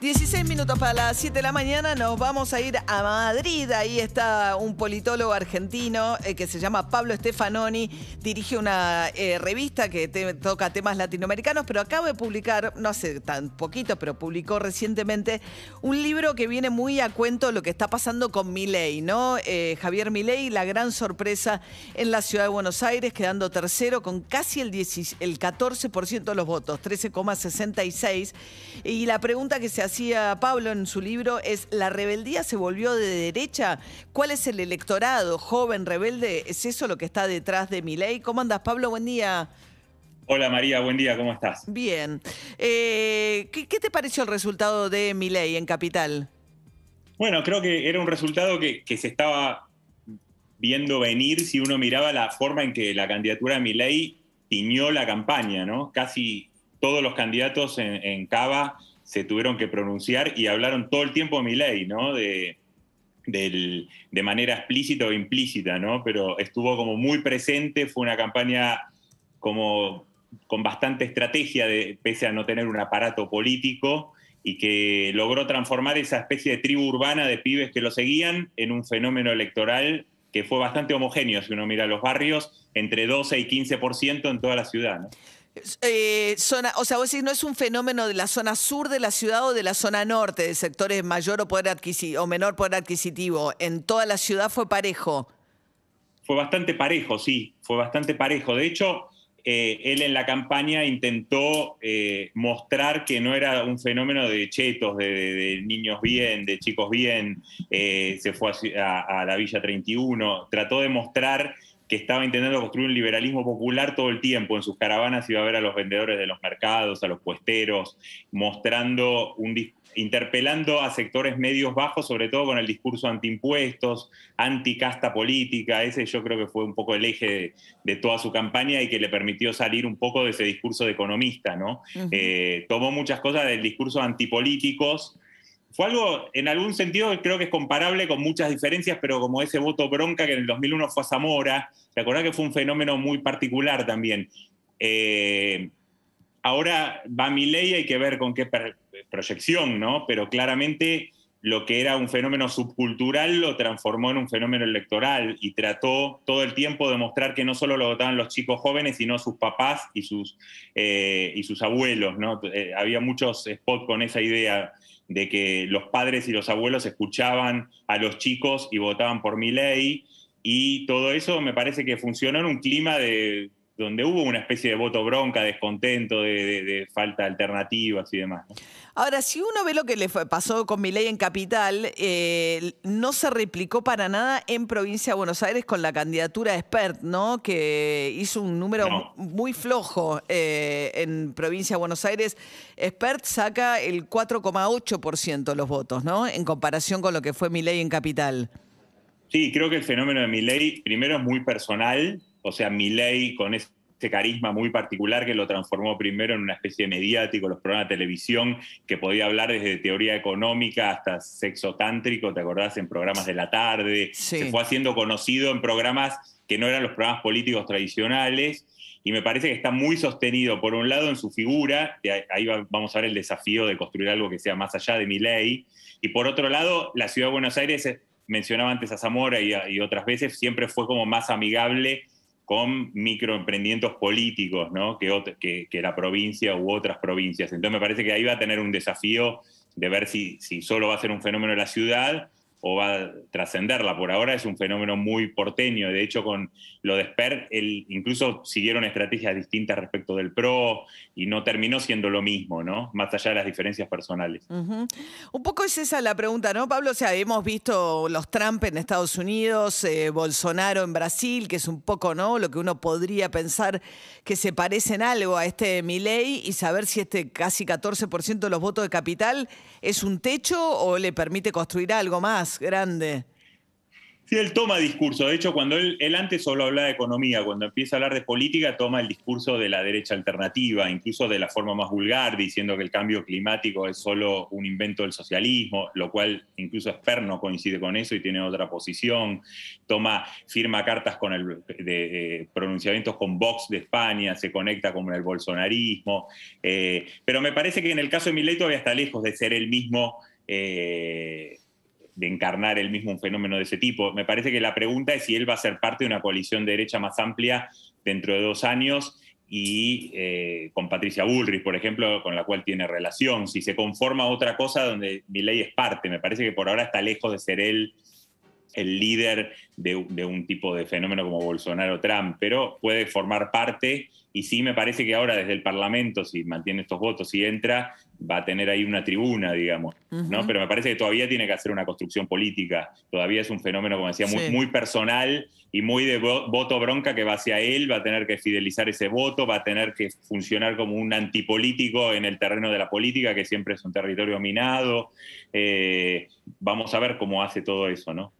16 minutos para las 7 de la mañana nos vamos a ir a Madrid. Ahí está un politólogo argentino eh, que se llama Pablo Stefanoni. Dirige una eh, revista que toca temas latinoamericanos, pero acaba de publicar, no hace tan poquito, pero publicó recientemente un libro que viene muy a cuento lo que está pasando con Milei, ¿no? Eh, Javier Milei, la gran sorpresa en la ciudad de Buenos Aires, quedando tercero con casi el, 10 el 14% de los votos, 13,66. Y la pregunta que se hacía Pablo en su libro es, ¿la rebeldía se volvió de derecha? ¿Cuál es el electorado joven rebelde? ¿Es eso lo que está detrás de mi ley? ¿Cómo andas, Pablo? Buen día. Hola María, buen día, ¿cómo estás? Bien. Eh, ¿qué, qué te pareció el resultado de mi ley en Capital? Bueno, creo que era un resultado que, que se estaba viendo venir si uno miraba la forma en que la candidatura de Milei tiñó la campaña, ¿no? Casi todos los candidatos en, en Cava se tuvieron que pronunciar y hablaron todo el tiempo de Milei, ¿no? De, de manera explícita o implícita, ¿no? Pero estuvo como muy presente, fue una campaña como con bastante estrategia, pese a no tener un aparato político, y que logró transformar esa especie de tribu urbana de pibes que lo seguían en un fenómeno electoral que fue bastante homogéneo, si uno mira los barrios, entre 12 y 15% en toda la ciudad. ¿no? Eh, o sea, vos decís, no es un fenómeno de la zona sur de la ciudad o de la zona norte, de sectores mayor o, poder o menor poder adquisitivo. En toda la ciudad fue parejo. Fue bastante parejo, sí, fue bastante parejo. De hecho, eh, él en la campaña intentó eh, mostrar que no era un fenómeno de chetos, de, niños bien, de chicos bien, se fue a la Villa 31, trató de mostrar que estaba intentando construir un liberalismo popular todo el tiempo. En sus caravanas iba a ver a los vendedores de los mercados, a los puesteros, mostrando un interpelando a sectores medios bajos, sobre todo con el discurso antiimpuestos, anticasta política. Ese yo creo que fue un poco el eje de, de toda su campaña y que le permitió salir un poco de ese discurso de economista, ¿no? Eh, tomó muchas cosas del discurso antipolíticos. Fue algo, en algún sentido, creo que es comparable con muchas diferencias, pero como ese voto bronca que en el 2001 fue a Zamora, ¿te acordás que fue un fenómeno muy particular también? Eh, ahora va mi ley, hay que ver con qué proyección, ¿no? Pero claramente lo que era un fenómeno subcultural lo transformó en un fenómeno electoral y trató todo el tiempo de mostrar que no solo lo votaban los chicos jóvenes, sino sus papás y sus, eh, y sus abuelos, ¿no? Eh, había muchos spots con esa idea de que los padres y los abuelos escuchaban a los chicos y votaban por mi ley y todo eso me parece que funcionó en un clima de donde hubo una especie de voto bronca, descontento, de, de- de falta de alternativas y demás. ¿no? Ahora, si uno ve lo que le pasó con Milei en Capital, eh, no se replicó para nada en provincia de Buenos Aires con la candidatura de Spert, ¿no? Que hizo un número No. muy flojo eh, en provincia de Buenos Aires. Spert saca el 4,8% de los votos, ¿no? En comparación con lo que fue Milei en Capital. Sí, creo que el fenómeno de Milei primero es muy personal, o sea, Milei con ese carisma muy particular que lo transformó primero en una especie de mediático, los programas de televisión, que podía hablar desde teoría económica hasta sexo tántrico, ¿te acordás? En programas de la tarde, Sí. se fue haciendo conocido en programas que no eran los programas políticos tradicionales, y me parece que está muy sostenido, por un lado, en su figura, ahí- ahí va- vamos a ver el desafío de construir algo que sea más allá de Milei, y por otro lado, la ciudad de Buenos Aires es- mencionaba antes a Zamora y, y otras veces, siempre fue como más amigable con microemprendimientos políticos, ¿no? Que, que la provincia u otras provincias. Entonces me parece que ahí va a tener un desafío de ver si, si solo va a ser un fenómeno de la ciudad o va a trascenderla. Por ahora es un fenómeno muy porteño. De hecho, con lo de Sper, él, incluso siguieron estrategias distintas respecto del PRO y no terminó siendo lo mismo, ¿no? Más allá de las diferencias personales. Un poco es esa la pregunta, ¿no, Pablo? O sea, hemos visto los Trump en Estados Unidos, eh, Bolsonaro en Brasil, que es un poco, ¿no? Lo que uno podría pensar que se parecen algo a este Milei y saber si este casi 14% de los votos de capital es un techo o le permite construir algo más grande. Sí, él toma discurso. De hecho, cuando él, antes solo hablaba de economía, cuando empieza a hablar de política, toma el discurso de la derecha alternativa, incluso de la forma más vulgar, diciendo que el cambio climático es solo un invento del socialismo, lo cual incluso Esper no coincide con eso y tiene otra posición. Toma, firma cartas con el, de, pronunciamientos con Vox de España, se conecta con el bolsonarismo. Eh, pero me parece que en el caso de Milei todavía está lejos de ser el mismo. Eh, de encarnar el mismo un fenómeno de ese tipo. Me parece que la pregunta es si él va a ser parte de una coalición de derecha más amplia dentro de dos años y eh, con Patricia Bullrich, por ejemplo, con la cual tiene relación. Si se conforma otra cosa donde ley es parte, me parece que por ahora está lejos de ser él el líder de, de, un tipo de fenómeno como Bolsonaro o Trump, pero puede formar parte y sí me parece que ahora desde el Parlamento, si mantiene estos votos y entra, va a tener ahí una tribuna, digamos, ¿no? Pero me parece que todavía tiene que hacer una construcción política, todavía es un fenómeno, como decía, muy, muy personal y muy de voto bronca que va hacia él, va a tener que fidelizar ese voto, va a tener que funcionar como un antipolítico en el terreno de la política, que siempre es un territorio minado. Eh, vamos a ver cómo hace todo eso, ¿no?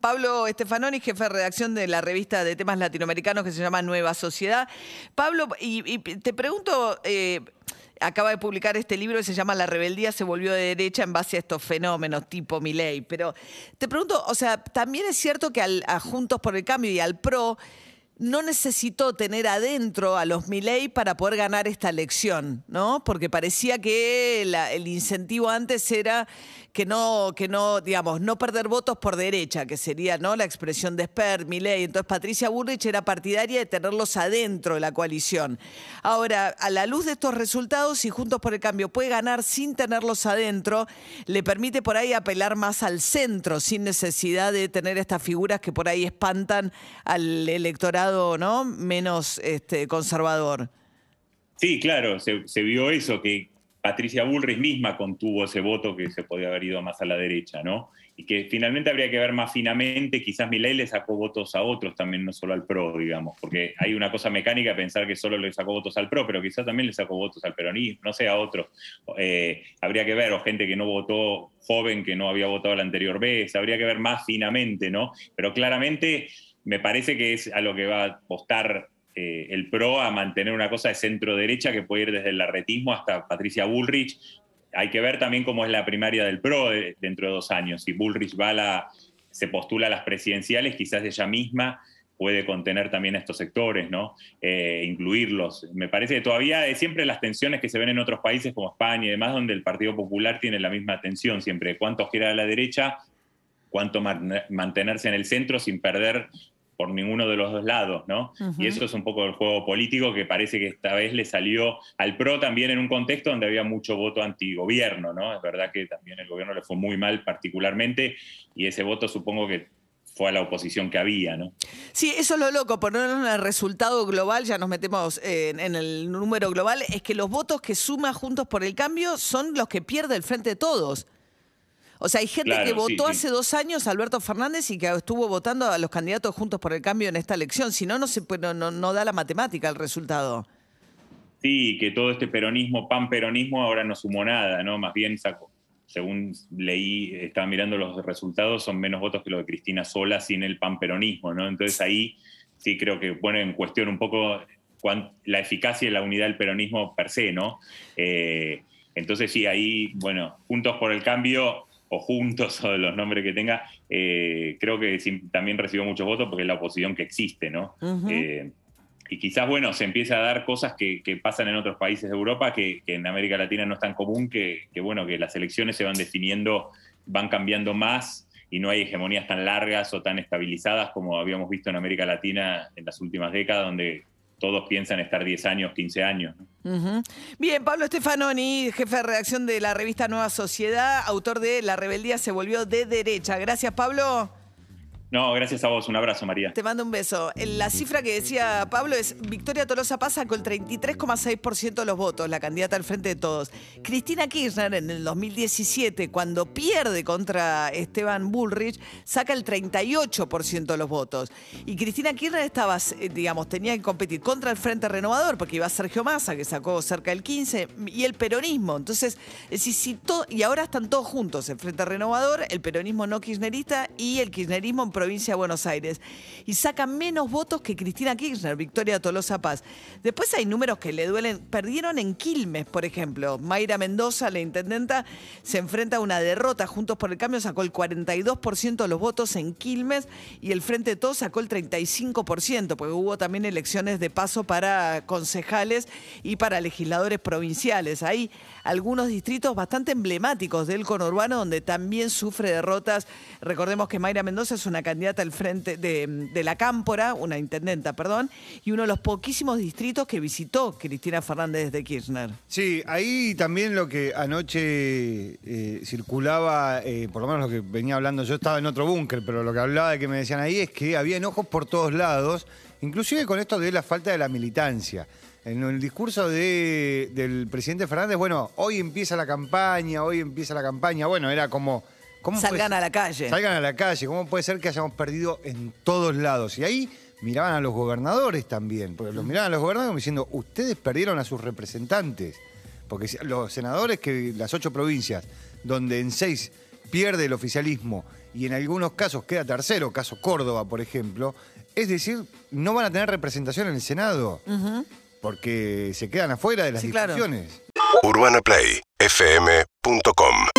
Pablo Estefanoni, jefe de redacción de la revista de temas latinoamericanos que se llama Nueva Sociedad. Pablo, y, te pregunto, eh, acaba de publicar este libro que se llama La rebeldía se volvió de derecha en base a estos fenómenos tipo Milei. Pero te pregunto, o sea, también es cierto que a Juntos por el Cambio y al PRO no necesitó tener adentro a los Milei para poder ganar esta elección, ¿no? Porque parecía que el incentivo antes era que no, que no, digamos, no perder votos por derecha, que sería ¿no? la expresión de Esper, Milei. Entonces Patricia Burrich era partidaria de tenerlos adentro de la coalición. Ahora, a la luz de estos resultados, si Juntos por el Cambio puede ganar sin tenerlos adentro, le permite por ahí apelar más al centro, sin necesidad de tener estas figuras que por ahí espantan al electorado ¿no? menos este, conservador. Sí, claro, se, vio eso, que Patricia Bullrich misma contuvo ese voto que se podía haber ido más a la derecha, ¿no? Y que finalmente habría que ver más finamente, quizás Milei le sacó votos a otros también, no solo al PRO, digamos, porque hay una cosa mecánica pensar que solo le sacó votos al PRO, pero quizás también le sacó votos al peronismo, no sé, a otros. Eh, habría que ver, o gente que no votó joven, que no había votado la anterior vez, habría que ver más finamente, ¿no? Pero claramente me parece que es a lo que va a apostar eh, el PRO a mantener una cosa de centro derecha que puede ir desde el arretismo hasta Patricia Bullrich. Hay que ver también cómo es la primaria del PRO dentro de dos años. Si Bullrich va la, se postula a las presidenciales, quizás ella misma puede contener también a estos sectores, ¿no? Eh, incluirlos. Me parece que todavía es siempre las tensiones que se ven en otros países como España y demás, donde el Partido Popular tiene la misma tensión siempre. Cuánto gira a la derecha, cuánto mantenerse en el centro sin perder por ninguno de los dos lados, ¿no? Y eso es un poco el juego político que parece que esta vez le salió al PRO también en un contexto donde había mucho voto antigobierno, ¿no? Es verdad que también el gobierno le fue muy mal particularmente y ese voto supongo que fue a la oposición que había, ¿no? Sí, eso es lo loco, por en el resultado global, ya nos metemos en, en, el número global, es que los votos que suma Juntos por el Cambio son los que pierde el Frente de Todos. O sea, hay gente que votó hace dos años a Alberto Fernández y que estuvo votando a los candidatos juntos por el cambio en esta elección. Si no, no, se, no, no da la matemática el resultado. Sí, que todo este peronismo, pan-peronismo, ahora no sumó nada, ¿no? Más bien sacó, según leí, estaba mirando los resultados, son menos votos que los de Cristina Sola sin el pan-peronismo, ¿no? Entonces ahí sí creo que pone en cuestión un poco la eficacia y la unidad del peronismo per se, ¿no? Eh, entonces sí, ahí, bueno, Juntos por el Cambio o juntos o de los nombres que tenga, eh, creo que también recibió muchos votos porque es la oposición que existe, ¿no? Eh, y quizás, bueno, se empieza a dar cosas que, pasan en otros países de Europa que, en América Latina no es tan común, que, bueno, que las elecciones se van definiendo, van cambiando más y no hay hegemonías tan largas o tan estabilizadas como habíamos visto en América Latina en las últimas décadas, donde todos piensan estar 10 años, 15 años. Bien, Pablo Stefanoni, jefe de redacción de la revista Nueva Sociedad, autor de La rebeldía se volvió de derecha. Gracias, Pablo. No, gracias a vos. Un abrazo, María. Te mando un beso. La cifra que decía Pablo es Victoria Tolosa pasa con el 33,6% de los votos, la candidata al frente de todos. Cristina Kirchner en el 2017, cuando pierde contra Esteban Bullrich, saca el 38% de los votos. Y Cristina Kirchner estaba, eh, digamos, tenía que competir contra el Frente Renovador, porque iba Sergio Massa, que sacó cerca del 15%, y el peronismo. Entonces, y ahora están todos juntos, el Frente Renovador, el peronismo no kirchnerista y el kirchnerismo provincia de Buenos Aires. Y saca menos votos que Cristina Kirchner, Victoria Tolosa Paz. Después hay números que le duelen. Perdieron en Quilmes, por ejemplo. Mayra Mendoza, la intendenta, se enfrenta a una derrota. Juntos por el Cambio sacó el 42% de los votos en Quilmes y el Frente de Todos sacó el 35%, porque hubo también elecciones de paso para concejales y para legisladores provinciales. Hay algunos distritos bastante emblemáticos del conurbano donde también sufre derrotas. Recordemos que Mayra Mendoza es una candidata al frente de, la Cámpora, una intendenta, perdón, y uno de los poquísimos distritos que visitó Cristina Fernández de Kirchner. Sí, ahí también lo que anoche eh, circulaba, eh, por lo menos lo que venía hablando, yo estaba en otro búnker, pero lo que hablaba de que me decían ahí es que había enojos por todos lados, inclusive con esto de la falta de la militancia. En el discurso de- del presidente Fernández, bueno, hoy empieza la campaña, hoy empieza la campaña, bueno, era como... ¿cómo puede Salgan a la calle. Salgan a la calle, ¿cómo puede ser que hayamos perdido en todos lados? Y ahí miraban a los gobernadores también, porque los miraban a los gobernadores diciendo, ustedes perdieron a sus representantes. Porque los senadores que las ocho provincias, donde en seis pierde el oficialismo y en algunos casos queda tercero, caso Córdoba, por ejemplo, es decir, no van a tener representación en el Senado, porque se quedan afuera de las Sí, claro. discusiones. UrbanaPlayFM.com